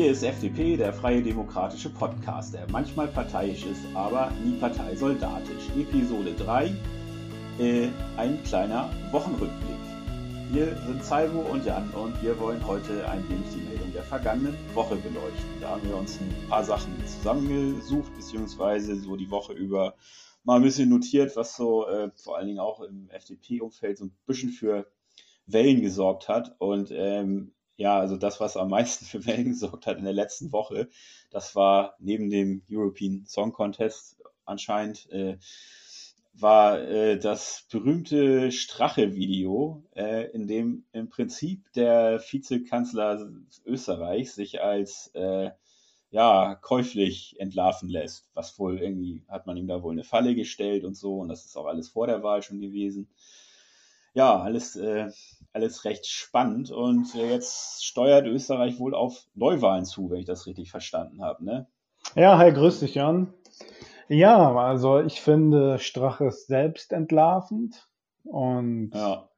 Hier ist FDP, der freie demokratische Podcast, der manchmal parteiisch ist, aber nie parteisoldatisch. Episode 3, äh, ein kleiner Wochenrückblick. Wir sind Salvo und Jan und wir wollen heute ein wenig die Meldung der vergangenen Woche beleuchten. Da haben wir uns ein paar Sachen zusammengesucht, beziehungsweise so die Woche über mal ein bisschen notiert, was so äh, vor allen Dingen auch im FDP-Umfeld so ein bisschen für Wellen gesorgt hat. Und ähm, ja, also das, was am meisten für Wellen gesorgt hat in der letzten Woche, das war neben dem European Song Contest anscheinend, äh, war äh, das berühmte Strache-Video, äh, in dem im Prinzip der Vizekanzler Österreichs sich als äh, ja, käuflich entlarven lässt. Was wohl irgendwie hat man ihm da wohl eine Falle gestellt und so, und das ist auch alles vor der Wahl schon gewesen ja, alles, äh, alles recht spannend. Und äh, jetzt steuert Österreich wohl auf Neuwahlen zu, wenn ich das richtig verstanden habe. Ne? Ja, hi, grüß dich, Jan. Ja, also ich finde Strache ist selbst entlarvend und ja.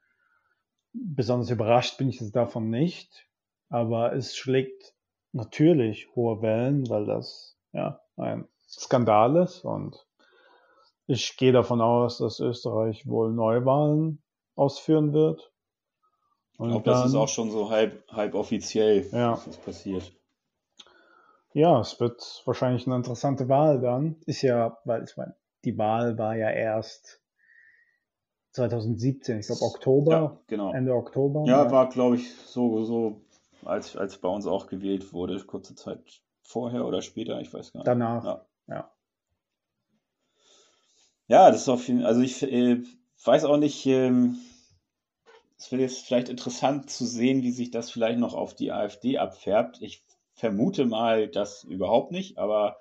besonders überrascht bin ich jetzt davon nicht. Aber es schlägt natürlich hohe Wellen, weil das ja ein Skandal ist und ich gehe davon aus, dass Österreich wohl Neuwahlen ausführen wird. Und ich glaube, das ist auch schon so halb, halb offiziell, ja. was passiert. Ja, es wird wahrscheinlich eine interessante Wahl dann. Ist ja, weil ich meine, die Wahl war ja erst 2017, ich glaube Oktober, ja, genau. Ende Oktober. Ja, war glaube ich so, so als, als bei uns auch gewählt wurde, kurze Zeit vorher oder später, ich weiß gar nicht. Danach, ja. Ja, ja das ist auf jeden Fall, also ich äh, weiß auch nicht, ähm, es wird jetzt vielleicht interessant zu sehen, wie sich das vielleicht noch auf die AfD abfärbt. Ich vermute mal, das überhaupt nicht, aber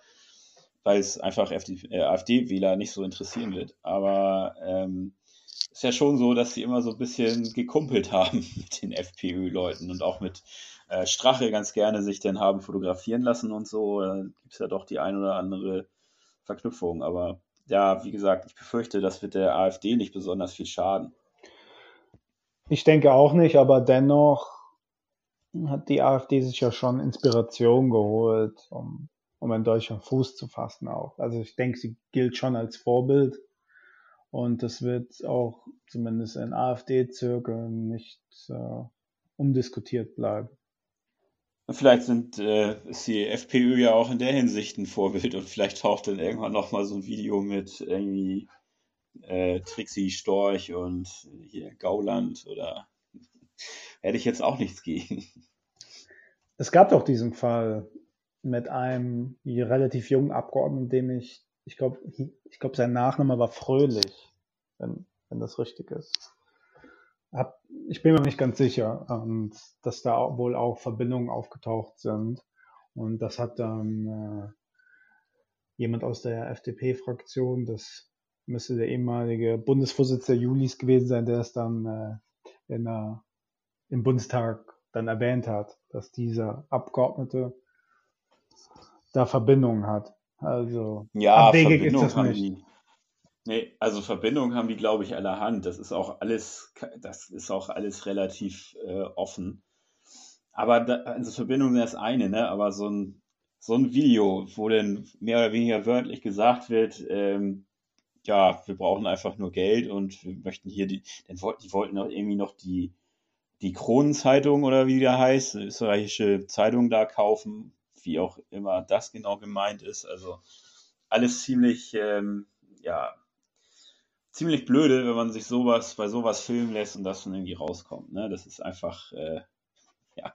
weil es einfach äh, AfD-Wähler nicht so interessieren wird. Aber ähm, ist ja schon so, dass sie immer so ein bisschen gekumpelt haben mit den FPÖ-Leuten und auch mit äh, Strache ganz gerne sich dann haben fotografieren lassen und so. Da gibt es ja doch die ein oder andere Verknüpfung. Aber ja, wie gesagt, ich befürchte, das wird der AfD nicht besonders viel schaden. Ich denke auch nicht, aber dennoch hat die AfD sich ja schon Inspiration geholt, um, um in Deutschland Fuß zu fassen auch. Also ich denke, sie gilt schon als Vorbild und das wird auch zumindest in AfD-Zirkeln nicht äh, umdiskutiert bleiben. Vielleicht sind, äh, ist die FPÖ ja auch in der Hinsicht ein Vorbild und vielleicht taucht dann irgendwann nochmal so ein Video mit irgendwie äh, Trixie Storch und hier Gauland oder hätte ich jetzt auch nichts gegen. Es gab doch diesen Fall mit einem relativ jungen Abgeordneten, dem ich, ich glaube, ich glaube, sein Nachname war Fröhlich, wenn, wenn das richtig ist hab, ich bin mir nicht ganz sicher, und dass da wohl auch Verbindungen aufgetaucht sind. Und das hat dann äh, jemand aus der FDP-Fraktion, das müsste der ehemalige Bundesvorsitzende Julis gewesen sein, der es dann äh, in der, im Bundestag dann erwähnt hat, dass dieser Abgeordnete da Verbindungen hat. Also ja, abwegig ist das nicht. Die, Nee, also Verbindungen haben die, glaube ich, allerhand. Das ist auch alles, das ist auch alles relativ äh, offen. Aber da, also Verbindungen sind das eine, ne? Aber so ein, so ein Video, wo dann mehr oder weniger wörtlich gesagt wird, ähm, ja, wir brauchen einfach nur Geld und wir möchten hier die, dann wollten, die wollten auch irgendwie noch die, die Kronenzeitung oder wie da heißt, österreichische Zeitung da kaufen, wie auch immer das genau gemeint ist. Also alles ziemlich, ähm, ja, ziemlich blöde, wenn man sich sowas bei sowas filmen lässt und das dann irgendwie rauskommt. Ne? Das ist einfach, äh, ja.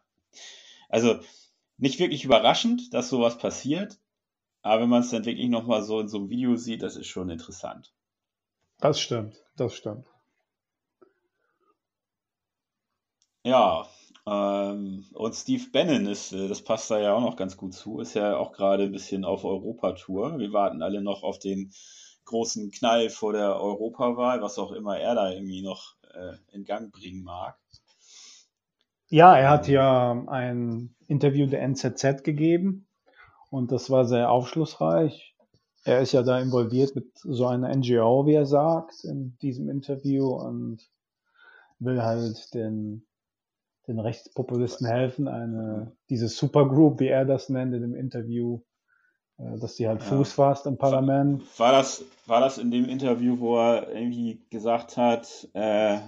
Also nicht wirklich überraschend, dass sowas passiert, aber wenn man es dann wirklich nochmal so in so einem Video sieht, das ist schon interessant. Das stimmt, das stimmt. Ja, ähm, und Steve Bannon ist, äh, das passt da ja auch noch ganz gut zu, ist ja auch gerade ein bisschen auf Europatour. Wir warten alle noch auf den großen Knall vor der Europawahl, was auch immer er da irgendwie noch äh, in Gang bringen mag. Ja, er hat ja ein Interview der NZZ gegeben und das war sehr aufschlussreich. Er ist ja da involviert mit so einer NGO, wie er sagt, in diesem Interview und will halt den, den Rechtspopulisten helfen, eine, diese Supergroup, wie er das nennt in dem Interview, dass die halt ja. Fuß fasst im Parlament. War das, war das in dem Interview, wo er irgendwie gesagt hat, äh,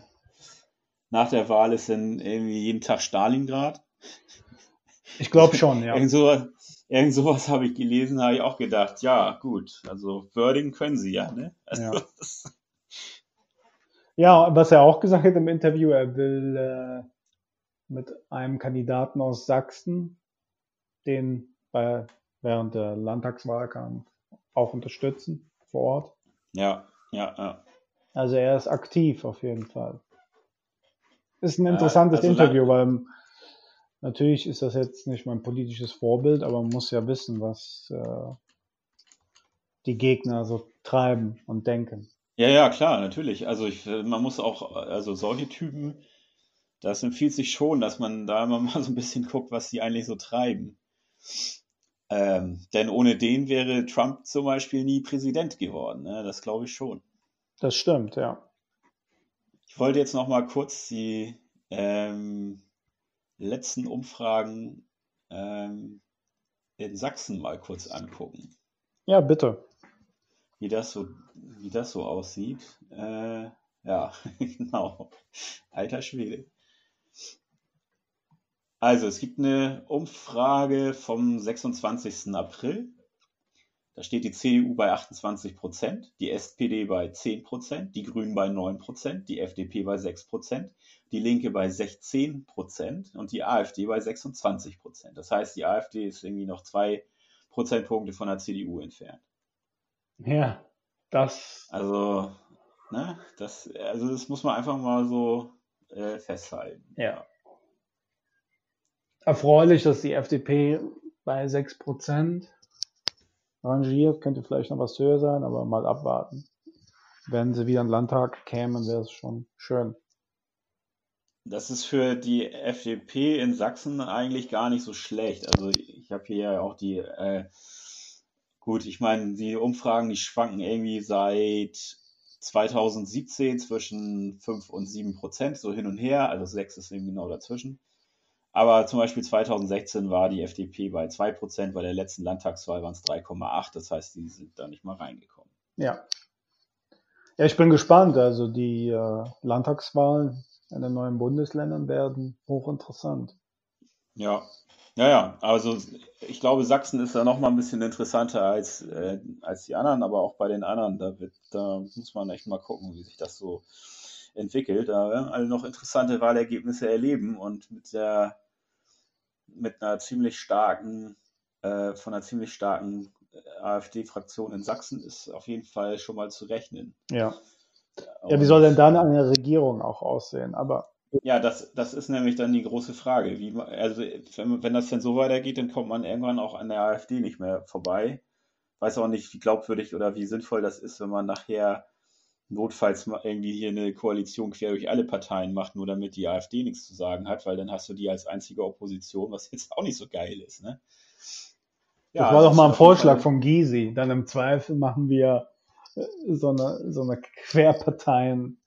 nach der Wahl ist dann irgendwie jeden Tag Stalingrad? Ich glaube schon, ja. irgend, sowas, irgend sowas habe ich gelesen, habe ich auch gedacht, ja, gut, also Wording können sie ja, ne? Also, ja. ja, was er auch gesagt hat im Interview, er will äh, mit einem Kandidaten aus Sachsen, den bei, während der Landtagswahlkampf auch unterstützen vor Ort. Ja, ja, ja. Also er ist aktiv auf jeden Fall. Ist ein interessantes also Interview, weil natürlich ist das jetzt nicht mein politisches Vorbild, aber man muss ja wissen, was äh, die Gegner so treiben und denken. Ja, ja, klar, natürlich. Also ich, man muss auch, also solche Typen, das empfiehlt sich schon, dass man da immer mal so ein bisschen guckt, was die eigentlich so treiben. Ähm, denn ohne den wäre Trump zum Beispiel nie Präsident geworden. Ne? Das glaube ich schon. Das stimmt, ja. Ich wollte jetzt noch mal kurz die ähm, letzten Umfragen ähm, in Sachsen mal kurz angucken. Ja, bitte. Wie das so, wie das so aussieht. Äh, ja, genau. Alter Schwede. Also, es gibt eine Umfrage vom 26. April. Da steht die CDU bei 28 Prozent, die SPD bei 10 Prozent, die Grünen bei 9 Prozent, die FDP bei 6 Prozent, die Linke bei 16 Prozent und die AfD bei 26 Prozent. Das heißt, die AfD ist irgendwie noch zwei Prozentpunkte von der CDU entfernt. Ja, das. Also, ne, das, also das muss man einfach mal so äh, festhalten. Ja. Erfreulich, dass die FDP bei 6% rangiert. Könnte vielleicht noch was höher sein, aber mal abwarten. Wenn sie wieder in den Landtag kämen, wäre es schon schön. Das ist für die FDP in Sachsen eigentlich gar nicht so schlecht. Also ich habe hier ja auch die, äh, gut, ich meine, die Umfragen, die schwanken irgendwie seit 2017 zwischen 5 und 7 Prozent, so hin und her, also 6 ist eben genau dazwischen. Aber zum Beispiel 2016 war die FDP bei 2 Prozent, bei der letzten Landtagswahl waren es 3,8, das heißt, die sind da nicht mal reingekommen. Ja. Ja, ich bin gespannt. Also die äh, Landtagswahlen in den neuen Bundesländern werden hochinteressant. Ja, ja, ja, also ich glaube, Sachsen ist da noch mal ein bisschen interessanter als, äh, als die anderen, aber auch bei den anderen, da, wird, da muss man echt mal gucken, wie sich das so entwickelt. Da werden alle noch interessante Wahlergebnisse erleben und mit der mit einer ziemlich starken, äh, von einer ziemlich starken äh, AfD-Fraktion in Sachsen ist auf jeden Fall schon mal zu rechnen. Ja. Ja, wie soll denn dann eine Regierung auch aussehen? Aber ja, das, das ist nämlich dann die große Frage. Wie, also, wenn, wenn das denn so weitergeht, dann kommt man irgendwann auch an der AfD nicht mehr vorbei. Weiß auch nicht, wie glaubwürdig oder wie sinnvoll das ist, wenn man nachher notfalls mal irgendwie hier eine Koalition quer durch alle Parteien macht, nur damit die AfD nichts zu sagen hat, weil dann hast du die als einzige Opposition, was jetzt auch nicht so geil ist. Ne? Ja, das war doch mal ein Vorschlag von Gysi. Dann im Zweifel machen wir äh, so eine, so eine Querparteien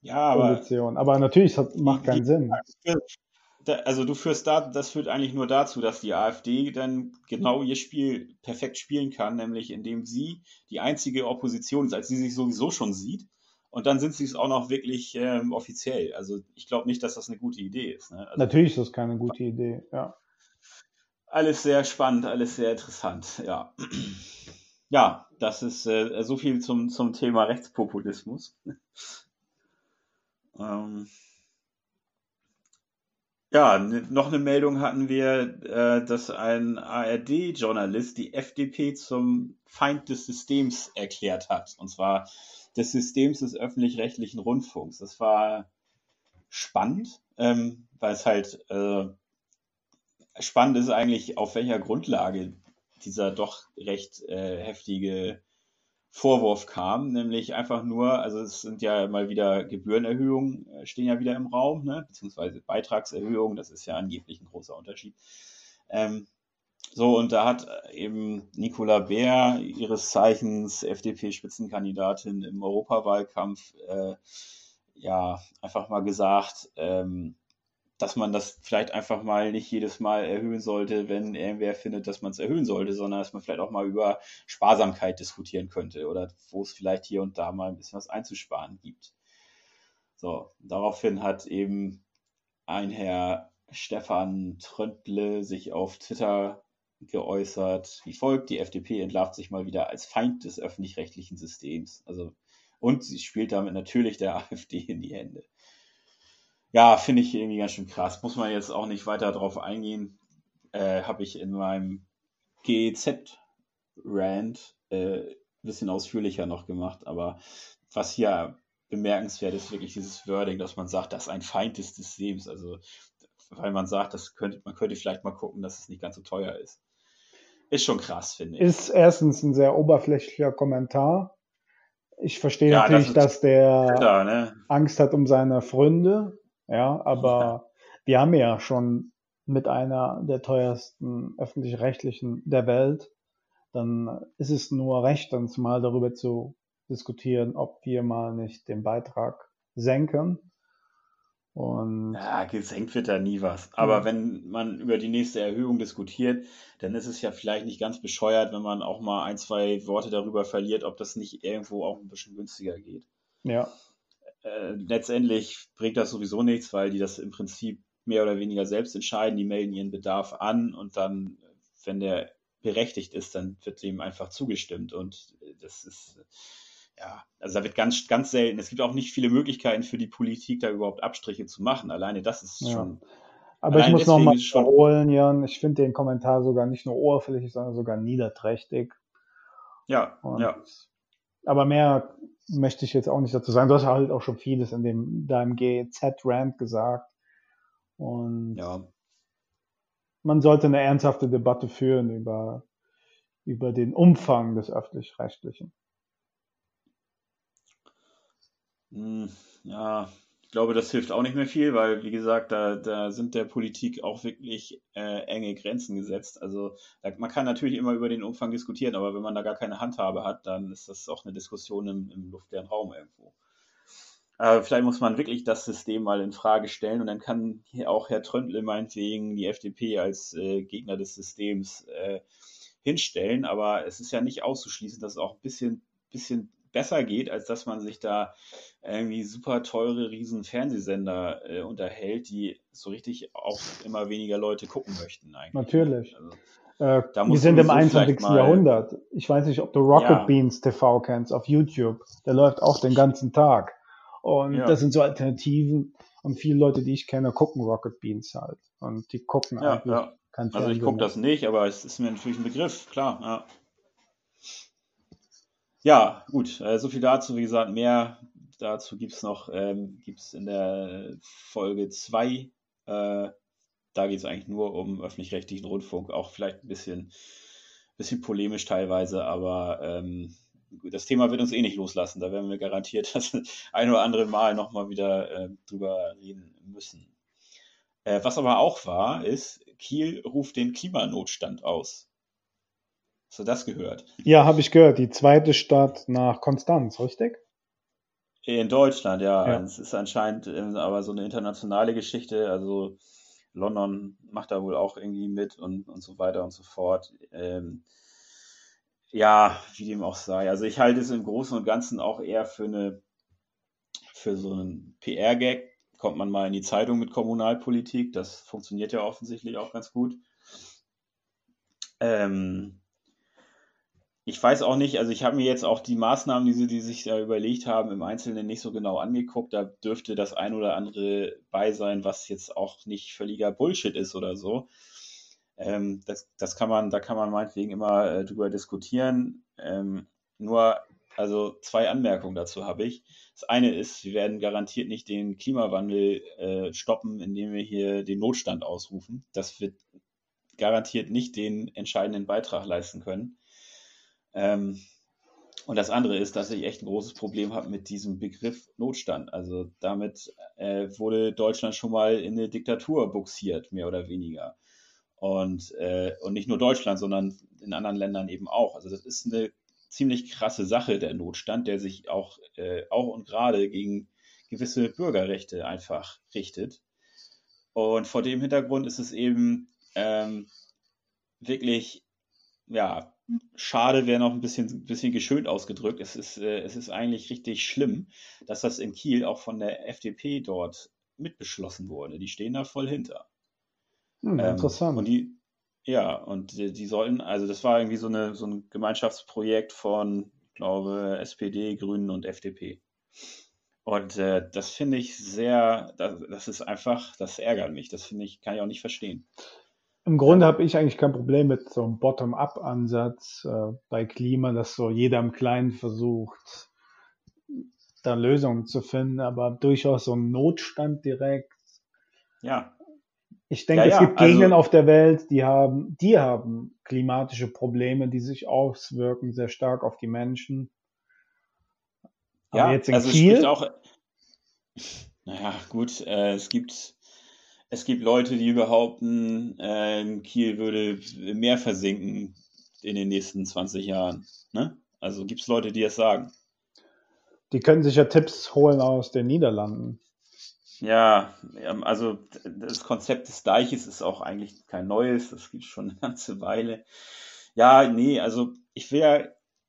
ja, aber, Position. Aber natürlich, das macht keinen Sinn. Also du führst da, das führt eigentlich nur dazu, dass die AfD dann genau ihr Spiel perfekt spielen kann, nämlich indem sie die einzige Opposition ist, als sie sich sowieso schon sieht. Und dann sind sie es auch noch wirklich ähm, offiziell. Also ich glaube nicht, dass das eine gute Idee ist. Ne? Also, Natürlich ist das keine gute Idee, ja. Alles sehr spannend, alles sehr interessant, ja. Ja, das ist äh, so viel zum, zum Thema Rechtspopulismus. Ähm, ja, noch eine Meldung hatten wir, äh, dass ein ARD-Journalist die FDP zum Feind des Systems erklärt hat. Und zwar des Systems des öffentlich-rechtlichen Rundfunks. Das war spannend, ähm, weil es halt äh, spannend ist eigentlich, auf welcher Grundlage dieser doch recht äh, heftige Vorwurf kam, nämlich einfach nur, also es sind ja mal wieder Gebührenerhöhungen, äh, stehen ja wieder im Raum, ne? beziehungsweise Beitragserhöhungen, das ist ja angeblich ein großer Unterschied. Ähm, so, und da hat eben Nicola Beer, ihres Zeichens FDP-Spitzenkandidatin im Europawahlkampf, äh, ja, einfach mal gesagt, ähm, dass man das vielleicht einfach mal nicht jedes Mal erhöhen sollte, wenn irgendwer findet, dass man es erhöhen sollte, sondern dass man vielleicht auch mal über Sparsamkeit diskutieren könnte oder wo es vielleicht hier und da mal ein bisschen was einzusparen gibt. So, daraufhin hat eben ein Herr Stefan Tröntle sich auf Twitter geäußert, wie folgt, die FDP entlarvt sich mal wieder als Feind des öffentlich-rechtlichen Systems. Also, und sie spielt damit natürlich der AfD in die Hände. Ja, finde ich irgendwie ganz schön krass. Muss man jetzt auch nicht weiter drauf eingehen. Äh, Habe ich in meinem GEZ-Rand äh, ein bisschen ausführlicher noch gemacht. Aber was hier bemerkenswert ist, wirklich dieses Wording, dass man sagt, das ist ein Feind des Systems. Also, weil man sagt, das könnte, man könnte vielleicht mal gucken, dass es nicht ganz so teuer ist. Ist schon krass, finde ich. Ist erstens ein sehr oberflächlicher Kommentar. Ich verstehe ja, natürlich, das dass der klar, ne? Angst hat um seine Freunde, ja, aber wir haben ja schon mit einer der teuersten öffentlich-rechtlichen der Welt. Dann ist es nur recht, uns mal darüber zu diskutieren, ob wir mal nicht den Beitrag senken. Und ja, gesenkt wird da nie was. Aber ja. wenn man über die nächste Erhöhung diskutiert, dann ist es ja vielleicht nicht ganz bescheuert, wenn man auch mal ein, zwei Worte darüber verliert, ob das nicht irgendwo auch ein bisschen günstiger geht. Ja äh, letztendlich bringt das sowieso nichts, weil die das im Prinzip mehr oder weniger selbst entscheiden. Die melden ihren Bedarf an und dann, wenn der berechtigt ist, dann wird dem einfach zugestimmt. Und das ist, ja, also da wird ganz, ganz selten. Es gibt auch nicht viele Möglichkeiten für die Politik, da überhaupt Abstriche zu machen. Alleine das ist ja. schon. Aber ich muss nochmal wiederholen, Jan, ich finde den Kommentar sogar nicht nur oberflächlich, sondern sogar niederträchtig. Ja, und ja. Aber mehr möchte ich jetzt auch nicht dazu sagen. Du hast halt auch schon vieles in dem deinem GZ-Rant gesagt. Und ja. man sollte eine ernsthafte Debatte führen über, über den Umfang des öffentlich-rechtlichen. Hm, ja, glaube, das hilft auch nicht mehr viel, weil, wie gesagt, da, da sind der Politik auch wirklich äh, enge Grenzen gesetzt. Also da, man kann natürlich immer über den Umfang diskutieren, aber wenn man da gar keine Handhabe hat, dann ist das auch eine Diskussion im, im luftleeren Raum irgendwo. Aber vielleicht muss man wirklich das System mal in Frage stellen und dann kann hier auch Herr Tröndle meinetwegen die FDP als äh, Gegner des Systems äh, hinstellen. Aber es ist ja nicht auszuschließen, dass auch ein bisschen, bisschen besser geht, als dass man sich da irgendwie super teure riesen Fernsehsender äh, unterhält, die so richtig auch immer weniger Leute gucken möchten eigentlich. Natürlich. Also, äh, wir sind im 21. Jahrhundert. Ich weiß nicht, ob du Rocket ja. Beans TV kennst auf YouTube. Der läuft auch den ganzen Tag. Und ja. das sind so Alternativen. Und viele Leute, die ich kenne, gucken Rocket Beans halt. Und die gucken ja, eigentlich ja. Also ich gucke das nicht, aber es ist mir natürlich ein Begriff, klar. Ja. Ja, gut, äh, so viel dazu. Wie gesagt, mehr dazu gibt es noch ähm, gibt's in der Folge 2. Äh, da geht es eigentlich nur um öffentlich-rechtlichen Rundfunk, auch vielleicht ein bisschen, bisschen polemisch teilweise, aber ähm, das Thema wird uns eh nicht loslassen. Da werden wir garantiert das ein oder andere Mal nochmal wieder äh, drüber reden müssen. Äh, was aber auch war, ist, Kiel ruft den Klimanotstand aus. Hast du das gehört? Ja, habe ich gehört. Die zweite Stadt nach Konstanz, richtig? In Deutschland, ja. ja. Es ist anscheinend ähm, aber so eine internationale Geschichte. Also London macht da wohl auch irgendwie mit und, und so weiter und so fort. Ähm, ja, wie dem auch sei. Also ich halte es im Großen und Ganzen auch eher für eine für so einen PR-Gag. Kommt man mal in die Zeitung mit Kommunalpolitik. Das funktioniert ja offensichtlich auch ganz gut. Ähm, ich weiß auch nicht, also ich habe mir jetzt auch die Maßnahmen, die sie die sich da überlegt haben, im Einzelnen nicht so genau angeguckt. Da dürfte das ein oder andere bei sein, was jetzt auch nicht völliger Bullshit ist oder so. Ähm, das, das kann man, da kann man meinetwegen immer äh, drüber diskutieren. Ähm, nur, also zwei Anmerkungen dazu habe ich. Das eine ist, wir werden garantiert nicht den Klimawandel äh, stoppen, indem wir hier den Notstand ausrufen. Das wird garantiert nicht den entscheidenden Beitrag leisten können. Ähm, und das andere ist, dass ich echt ein großes Problem habe mit diesem Begriff Notstand. Also damit äh, wurde Deutschland schon mal in eine Diktatur buxiert, mehr oder weniger. Und, äh, und nicht nur Deutschland, sondern in anderen Ländern eben auch. Also das ist eine ziemlich krasse Sache, der Notstand, der sich auch, äh, auch und gerade gegen gewisse Bürgerrechte einfach richtet. Und vor dem Hintergrund ist es eben ähm, wirklich, ja, schade wäre noch ein bisschen, bisschen geschönt ausgedrückt. Es ist, äh, es ist eigentlich richtig schlimm, dass das in Kiel auch von der FDP dort mitbeschlossen wurde. Die stehen da voll hinter. Hm, Ähm, interessant. und die, ja, und die, die sollten, also das war irgendwie so, eine, so ein Gemeinschaftsprojekt von, ich glaube, SPD, Grünen und FDP. Und äh, das finde ich sehr, das, das ist einfach, das ärgert mich. Das finde ich, kann ich auch nicht verstehen. Im Grunde habe ich eigentlich kein Problem mit so einem Bottom-up-Ansatz äh, bei Klima, dass so jeder im Kleinen versucht, da Lösungen zu finden, aber durchaus so ein Notstand direkt. Ja, Ich denke, Ja, es ja, gibt Gegenden also- auf der Welt, die haben, die haben klimatische Probleme, die sich auswirken sehr stark auf die Menschen. Aber ja, jetzt in also es Kiel, auch, naja, gut, äh, es gibt, es gibt Leute, die behaupten, äh, Kiel würde mehr versinken in den nächsten 20 Jahren. Ne? Also gibt es Leute, die das sagen. die können sich ja Tipps holen aus den Niederlanden. Ja, ähm, also das Konzept des Deiches ist auch eigentlich kein neues, das gibt es schon eine ganze Weile. Ja, nee, also ich will ja,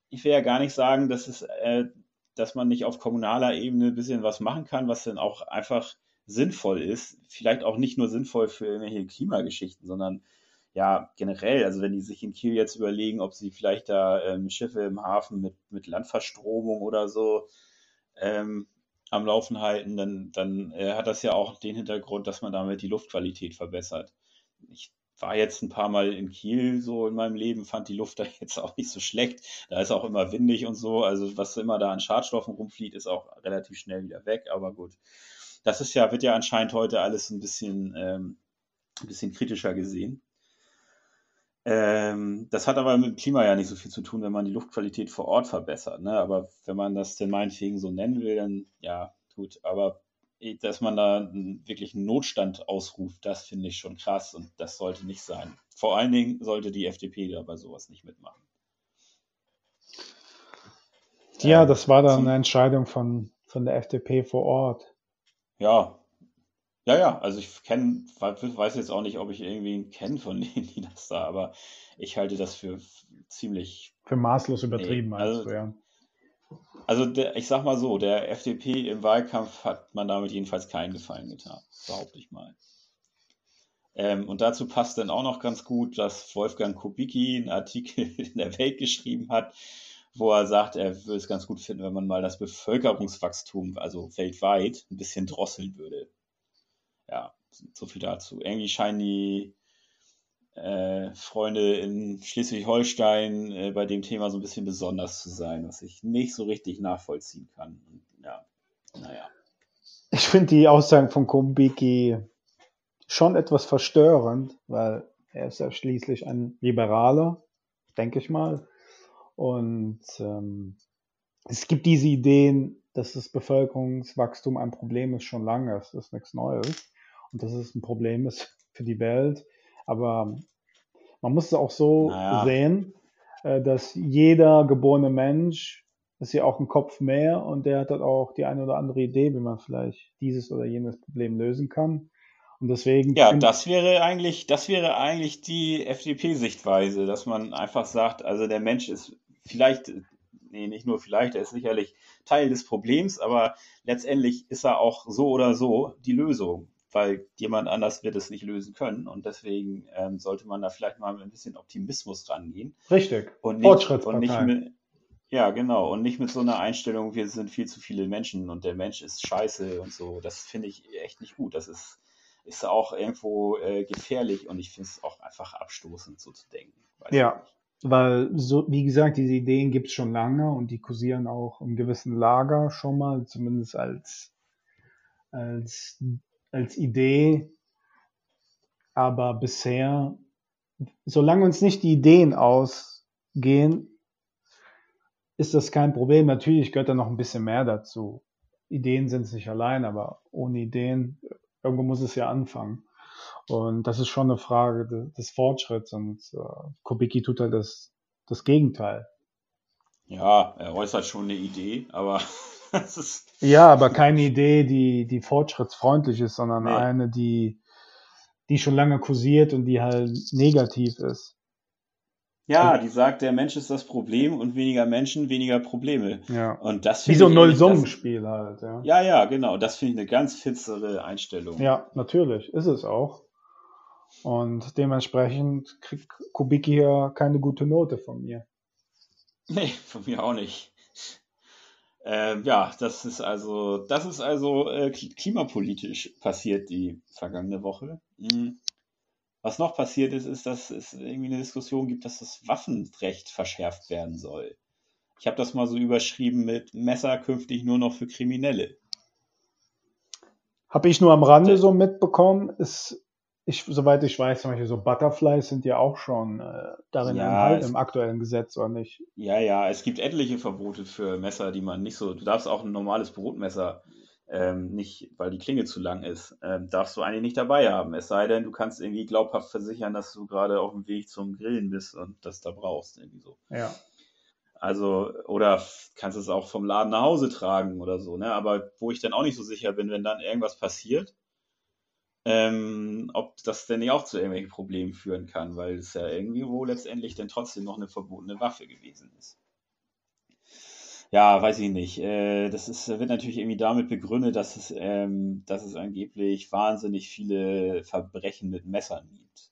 ich will ja gar nicht sagen, dass es, äh, dass man nicht auf kommunaler Ebene ein bisschen was machen kann, was dann auch einfach sinnvoll ist. Vielleicht auch nicht nur sinnvoll für irgendwelche Klimageschichten, sondern ja, generell, also wenn die sich in Kiel jetzt überlegen, ob sie vielleicht da ähm, Schiffe im Hafen mit, mit Landverstromung oder so ähm, am Laufen halten, dann, dann äh, hat das ja auch den Hintergrund, dass man damit die Luftqualität verbessert. Ich war jetzt ein paar Mal in Kiel so in meinem Leben, fand die Luft da jetzt auch nicht so schlecht. Da ist auch immer windig und so. Also was immer da an Schadstoffen rumfliegt, ist auch relativ schnell wieder weg. Aber gut, das ist ja, wird ja anscheinend heute alles ein bisschen, ähm, ein bisschen kritischer gesehen. Ähm, das hat aber mit dem Klima ja nicht so viel zu tun, wenn man die Luftqualität vor Ort verbessert. Ne? Aber wenn man das denn meinetwegen so nennen will, dann ja, gut. Aber eh, dass man da einen, wirklich einen Notstand ausruft, das finde ich schon krass und das sollte nicht sein. Vor allen Dingen sollte die FDP da bei sowas nicht mitmachen. Ja, Ähm, das war dann eine Entscheidung von, von der FDP vor Ort. Ja, ja, ja, also ich kenne, weiß jetzt auch nicht, ob ich irgendwen kenne von denen, die das da, aber ich halte das für ziemlich Für maßlos übertrieben, Nee, also- du, ja. Also der, ich sag mal so, der FDP im Wahlkampf hat man damit jedenfalls keinen Gefallen getan, behaupte ich mal. Ähm, und dazu passt dann auch noch ganz gut, dass Wolfgang Kubicki einen Artikel in der Welt geschrieben hat, wo er sagt, er würde es ganz gut finden, wenn man mal das Bevölkerungswachstum, also weltweit, ein bisschen drosseln würde. Ja, so viel dazu. Irgendwie scheinen die äh, Freunde in Schleswig-Holstein äh, bei dem Thema so ein bisschen besonders zu sein, was ich nicht so richtig nachvollziehen kann. Und, ja, naja. Ich finde die Aussagen von Kumbiki schon etwas verstörend, weil er ist ja schließlich ein Liberaler, denke ich mal. Und ähm, es gibt diese Ideen, dass das Bevölkerungswachstum ein Problem ist schon lange. Das ist nichts Neues. Und dass es ein Problem ist für die Welt. Aber man muss es auch so Naja. sehen, äh, dass jeder geborene Mensch ist ja auch ein Kopf mehr und der hat halt auch die eine oder andere Idee, wie man vielleicht dieses oder jenes Problem lösen kann. Und deswegen Ja, das wäre eigentlich, das wäre eigentlich die FDP-Sichtweise, dass man einfach sagt, also der Mensch ist vielleicht, nee, nicht nur vielleicht, er ist sicherlich Teil des Problems, aber letztendlich ist er auch so oder so die Lösung, weil jemand anders wird es nicht lösen können und deswegen ähm, sollte man da vielleicht mal mit ein bisschen Optimismus rangehen. richtig. Und nicht, und nicht mit, ja, genau, und nicht mit so einer Einstellung, wir sind viel zu viele Menschen und der Mensch ist scheiße und so. Das finde ich echt nicht gut. Das ist, ist auch irgendwo äh, gefährlich und ich finde es auch einfach abstoßend, so zu denken. Weiß Ja. nicht. Weil, so, wie gesagt, diese Ideen gibt es schon lange und die kursieren auch im gewissen Lager schon mal, zumindest als, als, als Idee. Aber bisher, solange uns nicht die Ideen ausgehen, ist das kein Problem. Natürlich gehört da noch ein bisschen mehr dazu. Ideen sind es nicht allein, aber ohne Ideen, irgendwo muss es ja anfangen. Und das ist schon eine Frage de- des Fortschritts und äh, Kubicki tut halt das, das Gegenteil. Ja, er äußert schon eine Idee, aber das ist, Ja, aber keine Idee, die, die fortschrittsfreundlich ist, sondern Nee. eine, die, die schon lange kursiert und die halt negativ ist. Ja, die sagt, der Mensch ist das Problem und weniger Menschen, weniger Probleme. Ja. Und das Wie so ein Null-Summen-Spiel halt, ja. Ja, ja, genau. Das finde ich eine ganz finstere Einstellung. Ja, natürlich, ist es auch. Und dementsprechend kriegt Kubicki hier keine gute Note von mir. Nee, von mir auch nicht. Ähm, ja, das ist also, das ist also äh, kli- klimapolitisch passiert die vergangene Woche. Mhm. Was noch passiert ist, ist, dass es irgendwie eine Diskussion gibt, dass das Waffenrecht verschärft werden soll. Ich habe das mal so überschrieben mit Messer künftig nur noch für Kriminelle. Habe ich nur am Rande so mitbekommen, ist, ich, soweit ich weiß, zum Beispiel so Butterflies sind ja auch schon äh, darin Ja, enthalten es- im aktuellen Gesetz, oder nicht? Ja, ja, es gibt etliche Verbote für Messer, die man nicht so. Du darfst auch ein normales Brotmesser ähm, nicht, weil die Klinge zu lang ist, ähm, darfst du eigentlich nicht dabei haben. Es sei denn, du kannst irgendwie glaubhaft versichern, dass du gerade auf dem Weg zum Grillen bist und das da brauchst. Irgendwie so. Ja. Also, oder kannst es auch vom Laden nach Hause tragen oder so, ne? Aber wo ich dann auch nicht so sicher bin, wenn dann irgendwas passiert, ähm, ob das denn nicht auch zu irgendwelchen Problemen führen kann, weil es ja irgendwie wo letztendlich dann trotzdem noch eine verbotene Waffe gewesen ist. Ja, weiß ich nicht. Äh, das ist, wird natürlich irgendwie damit begründet, dass es, ähm, dass es angeblich wahnsinnig viele Verbrechen mit Messern gibt.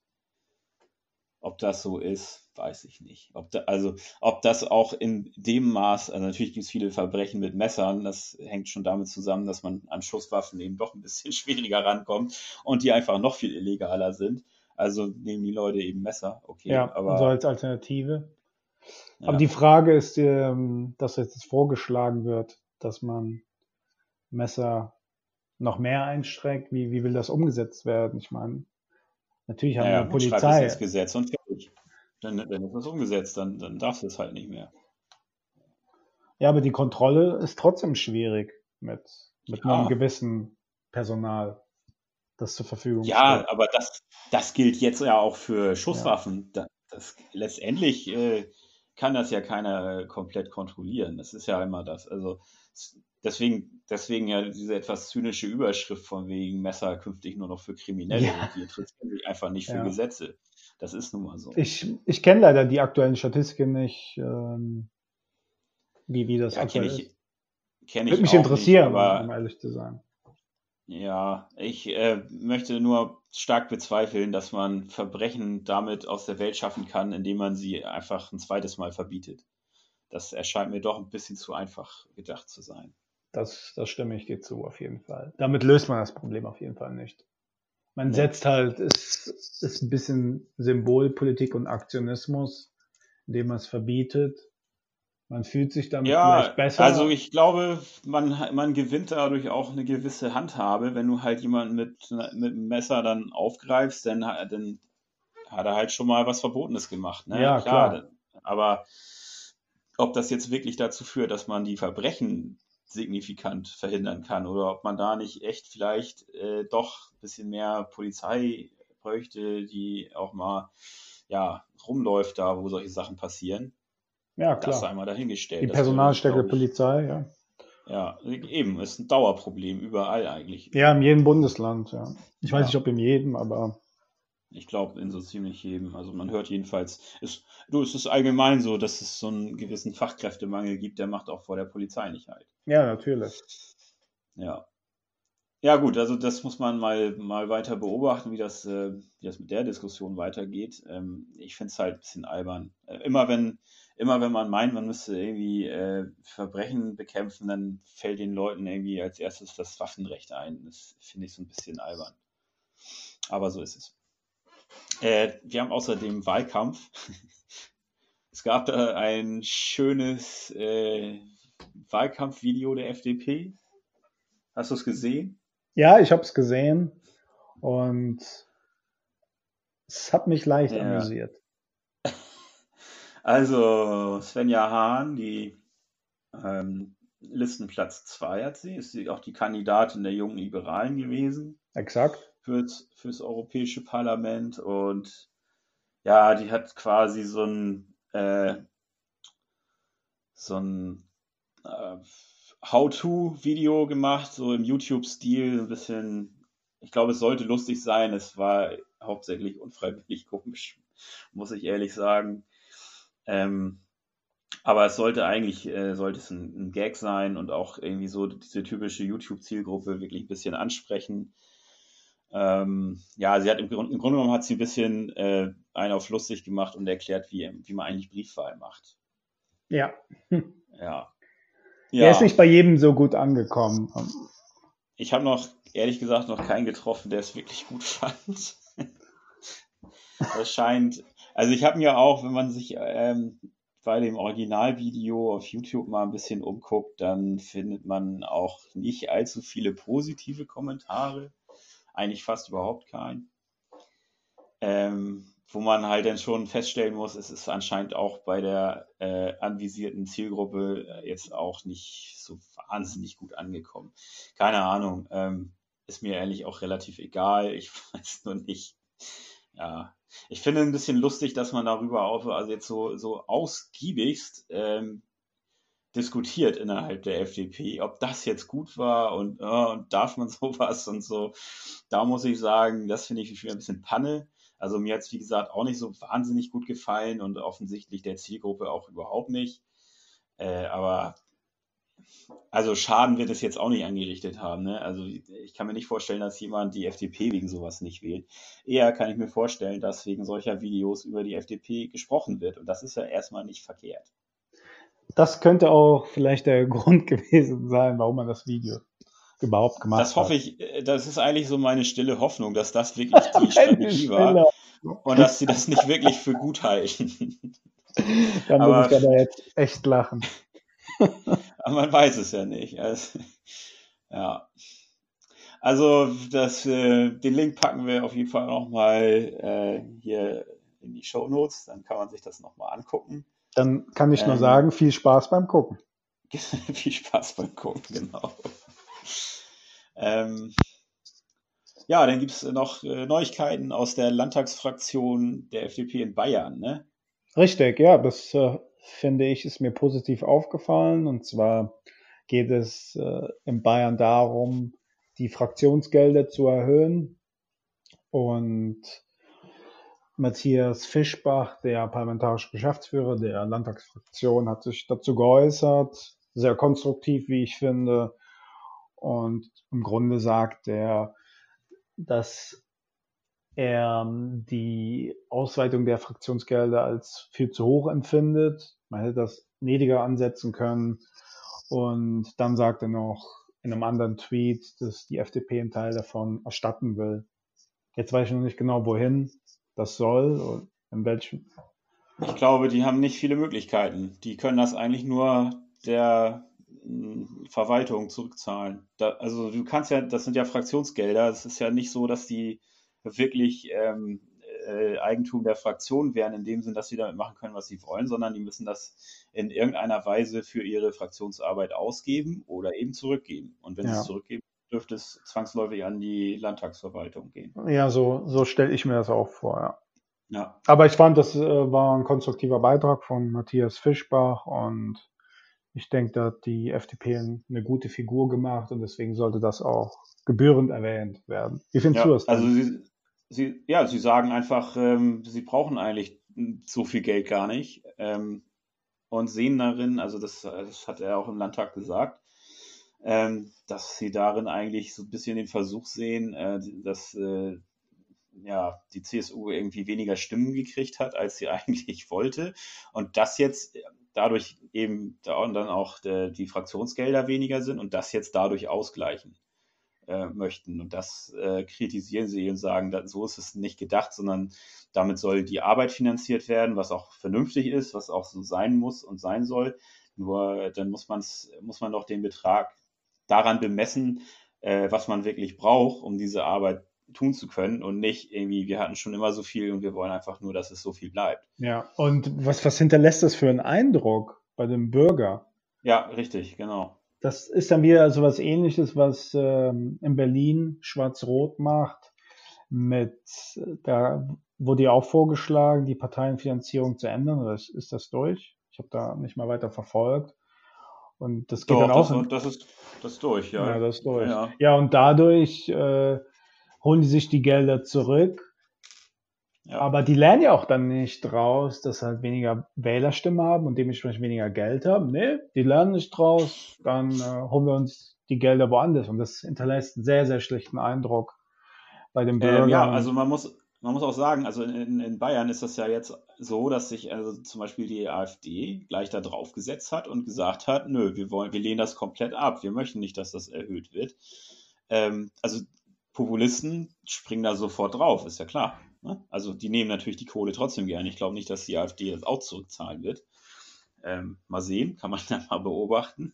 Ob das so ist, weiß ich nicht. Ob da, also, ob das auch in dem Maß, also natürlich gibt es viele Verbrechen mit Messern, das hängt schon damit zusammen, dass man an Schusswaffen eben doch ein bisschen schwieriger rankommt und die einfach noch viel illegaler sind. Also nehmen die Leute eben Messer, okay, Ja, aber so als Alternative. ja. Aber die Frage ist, ähm, dass jetzt vorgeschlagen wird, dass man Messer noch mehr einstreckt. Wie, wie will das umgesetzt werden? Ich meine, natürlich haben Naja, wir schreib es Polizei. ins Gesetz und fertig. Dann, dann ist das umgesetzt, dann, dann darfst du es halt nicht mehr. Ja, aber die Kontrolle ist trotzdem schwierig mit, mit Ja. einem gewissen Personal, das zur Verfügung Ja, steht. aber das, das gilt jetzt ja auch für Schusswaffen. Da- Das, letztendlich äh, kann das ja keiner komplett kontrollieren. Das ist ja immer das. Also deswegen, deswegen ja diese etwas zynische Überschrift von wegen Messer künftig nur noch für Kriminelle. Ja. Die interessieren sich einfach nicht für Ja. Gesetze. Das ist nun mal so. Ich, ich kenne leider die aktuellen Statistiken nicht, ähm, wie, wie das ja, aktuell ich, ist. kenn ich Würde mich interessieren, nicht, aber um ehrlich zu sein. Ja, ich äh, möchte nur stark bezweifeln, dass man Verbrechen damit aus der Welt schaffen kann, indem man sie einfach ein zweites Mal verbietet. Das erscheint mir doch ein bisschen zu einfach gedacht zu sein. Das, das stimme ich dir zu, auf jeden Fall. Damit löst man das Problem auf jeden Fall nicht. Man Nee. setzt halt, ist, ist ein bisschen Symbolpolitik und Aktionismus, indem man es verbietet. Man fühlt sich damit Ja, vielleicht besser. also ich glaube, man, man gewinnt dadurch auch eine gewisse Handhabe. Wenn du halt jemanden mit, mit einem Messer dann aufgreifst, dann, dann hat er halt schon mal was Verbotenes gemacht. Ne? Ja, klar. Aber ob das jetzt wirklich dazu führt, dass man die Verbrechen signifikant verhindern kann oder ob man da nicht echt vielleicht äh, doch ein bisschen mehr Polizei bräuchte, die auch mal ja, rumläuft da, wo solche Sachen passieren. ja, Das klar. einmal dahingestellt. Die Das Personalstärke Polizei, ja. ja, eben, ist ein Dauerproblem überall eigentlich. Ja, in jedem Bundesland, ja. Ich weiß Ja. nicht, ob in jedem, aber Ich glaube, in so ziemlich jedem. Also man hört jedenfalls, ist, du, es ist allgemein so, dass es so einen gewissen Fachkräftemangel gibt, der macht auch vor der Polizei nicht halt. ja, natürlich. Ja. Ja, gut, also das muss man mal, mal weiter beobachten, wie das, äh, wie das mit der Diskussion weitergeht. Ähm, ich finde es halt ein bisschen albern. Äh, immer wenn, immer wenn man meint, man müsste irgendwie äh, Verbrechen bekämpfen, dann fällt den Leuten irgendwie als erstes das Waffenrecht ein. Das finde ich so ein bisschen albern. Aber so ist es. Äh, wir haben außerdem Wahlkampf. es gab da ein schönes äh, Wahlkampfvideo der FDP. Hast du es gesehen? Ja, ich habe es gesehen und es hat mich leicht Ja. amüsiert. Also Svenja Hahn, die ähm, Listenplatz 2 hat sie, ist sie auch die Kandidatin der jungen Liberalen gewesen Exakt. Fürs, fürs Europäische Parlament und ja, die hat quasi so ein äh, so ein äh, How-to-Video gemacht, so im YouTube-Stil, ein bisschen ich glaube, es sollte lustig sein. Es war hauptsächlich unfreiwillig komisch, muss ich ehrlich sagen. Ähm, aber es sollte eigentlich, äh, sollte es ein, ein, Gag sein und auch irgendwie so diese typische YouTube-Zielgruppe wirklich ein bisschen ansprechen. Ähm, ja, sie hat im, Grund, im Grunde genommen hat sie ein bisschen äh, einen auf lustig gemacht und erklärt, wie, wie man eigentlich Briefwahl macht. Ja. Ja. ja. Er ist nicht bei jedem so gut angekommen. Ich habe noch, ehrlich gesagt, noch keinen getroffen, der es wirklich gut fand. das scheint, also ich habe mir auch, wenn man sich ähm, bei dem Originalvideo auf YouTube mal ein bisschen umguckt, dann findet man auch nicht allzu viele positive Kommentare. Eigentlich fast überhaupt keinen. Ähm, wo man halt dann schon feststellen muss, es ist anscheinend auch bei der äh, anvisierten Zielgruppe äh, jetzt auch nicht so wahnsinnig gut angekommen. Keine Ahnung, ähm, ist mir ehrlich auch relativ egal. Ich weiß nur nicht. Ja, ich finde ein bisschen lustig, dass man darüber auch also jetzt so, so ausgiebigst ähm, diskutiert innerhalb der FDP, ob das jetzt gut war und, und darf man sowas und so. Da muss ich sagen, das finde ich ein bisschen Panne. Also mir hat es, wie gesagt, auch nicht so wahnsinnig gut gefallen und offensichtlich der Zielgruppe auch überhaupt nicht. Äh, aber also Schaden wird es jetzt auch nicht angerichtet haben. Ne? Also ich kann mir nicht vorstellen, dass jemand die FDP wegen sowas nicht wählt. Eher kann ich mir vorstellen, dass wegen solcher Videos über die FDP gesprochen wird. Und das ist ja erstmal nicht verkehrt. Das könnte auch vielleicht der Grund gewesen sein, warum man das Video überhaupt gemacht hat. Das hoffe ich, äh, das ist eigentlich so meine stille Hoffnung, dass das wirklich die Strategie war und dass sie das nicht wirklich für gut halten. Da muss ich aber jetzt echt lachen. Aber man weiß es ja nicht. Also, ja. Also das, äh, den Link packen wir auf jeden Fall nochmal äh, hier in die Show Notes. Dann kann man sich das nochmal angucken. Dann kann ich ähm, nur sagen, viel Spaß beim Gucken. viel Spaß beim Gucken, genau. Ähm, ja, dann gibt es noch äh, Neuigkeiten aus der Landtagsfraktion der FDP in Bayern, ne? Richtig, ja, das äh, finde ich, ist mir positiv aufgefallen. Und zwar geht es äh, in Bayern darum, die Fraktionsgelder zu erhöhen. Und Matthias Fischbach, der parlamentarische Geschäftsführer der Landtagsfraktion, hat sich dazu geäußert. Sehr konstruktiv, wie ich finde. Und im Grunde sagt er, dass er die Ausweitung der Fraktionsgelder als viel zu hoch empfindet. Man hätte das niedriger ansetzen können. Und dann sagt er noch in einem anderen Tweet, dass die FDP einen Teil davon erstatten will. Jetzt weiß ich noch nicht genau, wohin das soll und in welchem. Ich glaube, die haben nicht viele Möglichkeiten. Die können das eigentlich nur der Verwaltung zurückzahlen. Da, also du kannst ja, das sind ja Fraktionsgelder, es ist ja nicht so, dass die wirklich ähm, äh, Eigentum der Fraktion wären, in dem Sinn, dass sie damit machen können, was sie wollen, sondern die müssen das in irgendeiner Weise für ihre Fraktionsarbeit ausgeben oder eben zurückgeben. Und wenn ja. sie es zurückgeben, dürfte es zwangsläufig an die Landtagsverwaltung gehen. Ja, so, so stelle ich mir das auch vor, ja. Ja. Aber ich fand, das äh, war ein konstruktiver Beitrag von Matthias Fischbach und ich denke, da hat die FDP eine gute Figur gemacht und deswegen sollte das auch gebührend erwähnt werden. Wie findest ja, du das? Denn? Also sie, sie, ja, sie sagen einfach, ähm, sie brauchen eigentlich so viel Geld gar nicht ähm, und sehen darin, also das, das hat er auch im Landtag gesagt, dass sie darin eigentlich so ein bisschen den Versuch sehen, äh, dass äh, ja, die CSU irgendwie weniger Stimmen gekriegt hat, als sie eigentlich wollte. Und das jetzt dadurch eben dann auch die Fraktionsgelder weniger sind und das jetzt dadurch ausgleichen äh, möchten. Und das äh, kritisieren sie und sagen, dass, so ist es nicht gedacht, sondern damit soll die Arbeit finanziert werden, was auch vernünftig ist, was auch so sein muss und sein soll. Nur dann muss, man's, muss man doch den Betrag daran bemessen, äh, was man wirklich braucht, um diese Arbeit tun zu können und nicht irgendwie, wir hatten schon immer so viel und wir wollen einfach nur, dass es so viel bleibt. Ja, und was, was hinterlässt das für einen Eindruck bei dem Bürger? Ja, richtig, genau. Das ist dann wieder so was ähnliches, was ähm, in Berlin Schwarz-Rot macht. Mit, da wurde ja auch vorgeschlagen, die Parteienfinanzierung zu ändern. Oder ist das durch? Ich habe da nicht mal weiter verfolgt. Und das geht Doch, dann auch. Das, das, ist, das ist durch, ja. Ja, das ist durch. Ja, ja und dadurch äh, holen die sich die Gelder zurück. Ja. Aber die lernen ja auch dann nicht draus, dass sie halt weniger Wählerstimmen haben und dementsprechend weniger Geld haben. Nee, die lernen nicht draus, dann äh, holen wir uns die Gelder woanders. Und das hinterlässt einen sehr, sehr schlechten Eindruck bei den Bürgern. Ähm, ja, also man muss, man muss auch sagen, also in, in, Bayern ist das ja jetzt so, dass sich also zum Beispiel die AfD gleich da drauf gesetzt hat und gesagt hat, nö, wir wollen, wir lehnen das komplett ab, wir möchten nicht, dass das erhöht wird. Ähm, also Populisten springen da sofort drauf, ist ja klar. Ne? Also die nehmen natürlich die Kohle trotzdem gerne. Ich glaube nicht, dass die AfD das auch zurückzahlen wird. Ähm, mal sehen, kann man dann mal beobachten.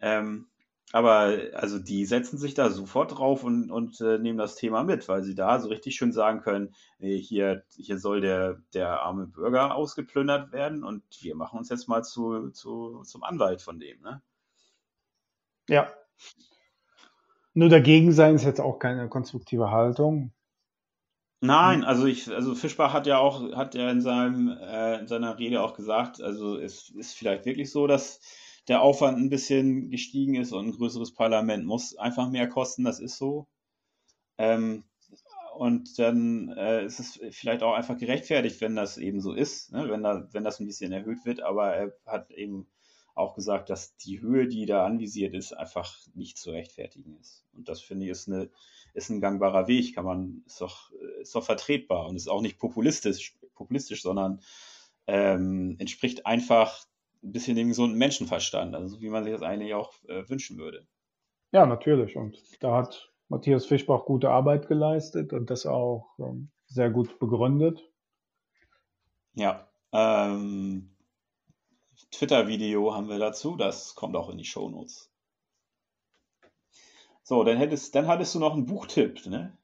ähm, aber also die setzen sich da sofort drauf und, und äh, nehmen das Thema mit, weil sie da so richtig schön sagen können, nee, hier, hier soll der, der arme Bürger ausgeplündert werden und wir machen uns jetzt mal zu, zu, zum Anwalt von dem. Ne? Ja, nur dagegen sein ist jetzt auch keine konstruktive Haltung. Nein, also ich, also Fischbach hat ja auch, hat ja in seinem, äh, in seiner Rede auch gesagt, also es ist vielleicht wirklich so, dass der Aufwand ein bisschen gestiegen ist und ein größeres Parlament muss einfach mehr kosten, das ist so. Ähm, und dann äh, ist es vielleicht auch einfach gerechtfertigt, wenn das eben so ist, ne? wenn, da, wenn das ein bisschen erhöht wird, aber er hat eben auch gesagt, dass die Höhe, die da anvisiert ist, einfach nicht zu rechtfertigen ist. Und das finde ich ist, eine, ist ein gangbarer Weg, kann man, ist doch, ist doch vertretbar und ist auch nicht populistisch, populistisch sondern ähm, entspricht einfach ein bisschen dem gesunden Menschenverstand, also wie man sich das eigentlich auch äh, wünschen würde. Ja, natürlich. Und da hat Matthias Fischbach gute Arbeit geleistet und das auch ähm, sehr gut begründet. Ja, ähm, Twitter-Video haben wir dazu. Das kommt auch in die Shownotes. So, dann, hättest, dann hattest du noch einen Buchtipp, ne?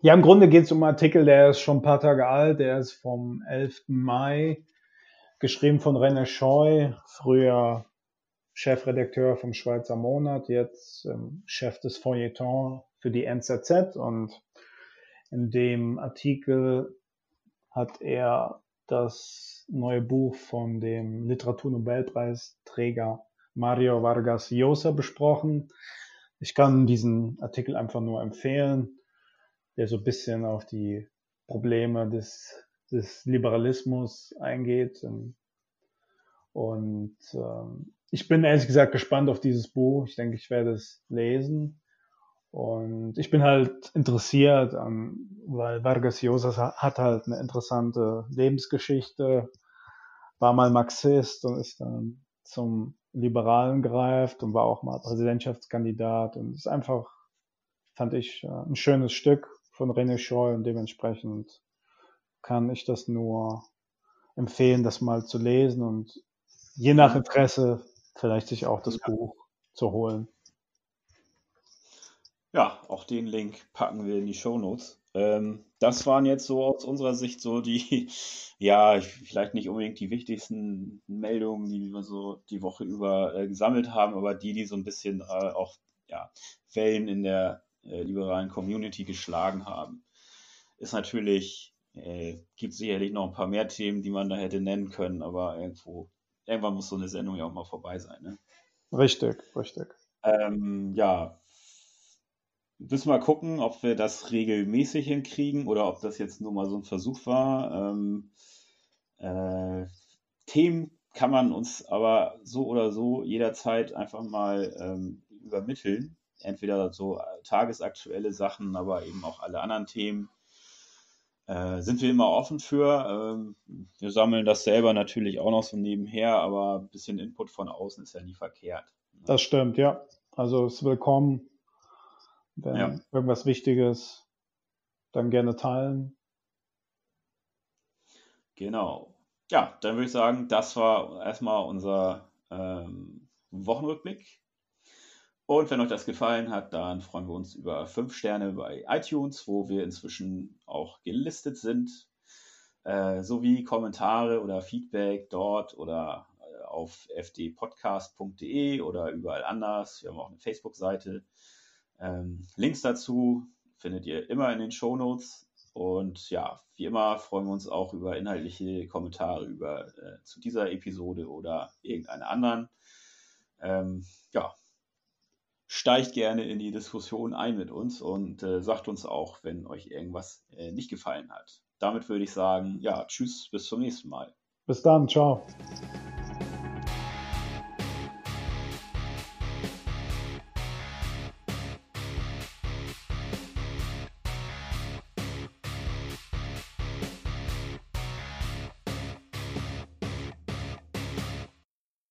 Ja, im Grunde geht es um einen Artikel, der ist schon ein paar Tage alt. Der ist vom 11. Mai, geschrieben von René Scheu, früher Chefredakteur vom Schweizer Monat, jetzt ähm, Chef des Feuilleton für die NZZ. Und in dem Artikel hat er das neue Buch von dem Literaturnobelpreisträger Mario Vargas Llosa besprochen. Ich kann diesen Artikel einfach nur empfehlen, der so ein bisschen auf die Probleme des, des Liberalismus eingeht. Und ähm, ich bin ehrlich gesagt gespannt auf dieses Buch. Ich denke, ich werde es lesen. Und ich bin halt interessiert, an, weil Vargas Llosa hat halt eine interessante Lebensgeschichte, war mal Marxist und ist dann zum Liberalen gereift und war auch mal Präsidentschaftskandidat und ist einfach, fand ich, äh, ein schönes Stück von René Scheu und dementsprechend kann ich das nur empfehlen, das mal zu lesen und je nach Interesse vielleicht sich auch das ja. Buch zu holen. Ja, auch den Link packen wir in die Show Notes. Ähm, das waren jetzt so aus unserer Sicht so die, ja, vielleicht nicht unbedingt die wichtigsten Meldungen, die wir so die Woche über äh, gesammelt haben, aber die, die so ein bisschen äh, auch ja, Wellen in der äh, liberalen Community geschlagen haben. Ist natürlich, äh, gibt sicherlich noch ein paar mehr Themen, die man da hätte nennen können, aber irgendwo, irgendwann muss so eine Sendung ja auch mal vorbei sein. Ne? Richtig, richtig. Ähm, ja, müssen wir gucken, ob wir das regelmäßig hinkriegen oder ob das jetzt nur mal so ein Versuch war. Ähm, äh, Themen kann man uns aber so oder so jederzeit einfach mal ähm, übermitteln. Entweder so tagesaktuelle Sachen, aber eben auch alle anderen Themen. Äh, sind wir immer offen für. Ähm, wir sammeln das selber natürlich auch noch so nebenher, aber ein bisschen Input von außen ist ja nie verkehrt. Das stimmt, ja. Also es ist willkommen wenn ja. irgendwas Wichtiges, dann gerne teilen. Genau. Ja, dann würde ich sagen, das war erstmal unser ähm, Wochenrückblick. Und wenn euch das gefallen hat, dann freuen wir uns über 5 Sterne bei iTunes, wo wir inzwischen auch gelistet sind, äh, sowie Kommentare oder Feedback dort oder äh, auf fdpodcast.de oder überall anders. Wir haben auch eine Facebook-Seite. Ähm, Links dazu findet ihr immer in den Show Notes. Und ja, wie immer freuen wir uns auch über inhaltliche Kommentare über, äh, zu dieser Episode oder irgendeiner anderen. Ähm, ja, steigt gerne in die Diskussion ein mit uns und äh, sagt uns auch, wenn euch irgendwas äh, nicht gefallen hat. Damit würde ich sagen, ja, tschüss, bis zum nächsten Mal. Bis dann, ciao.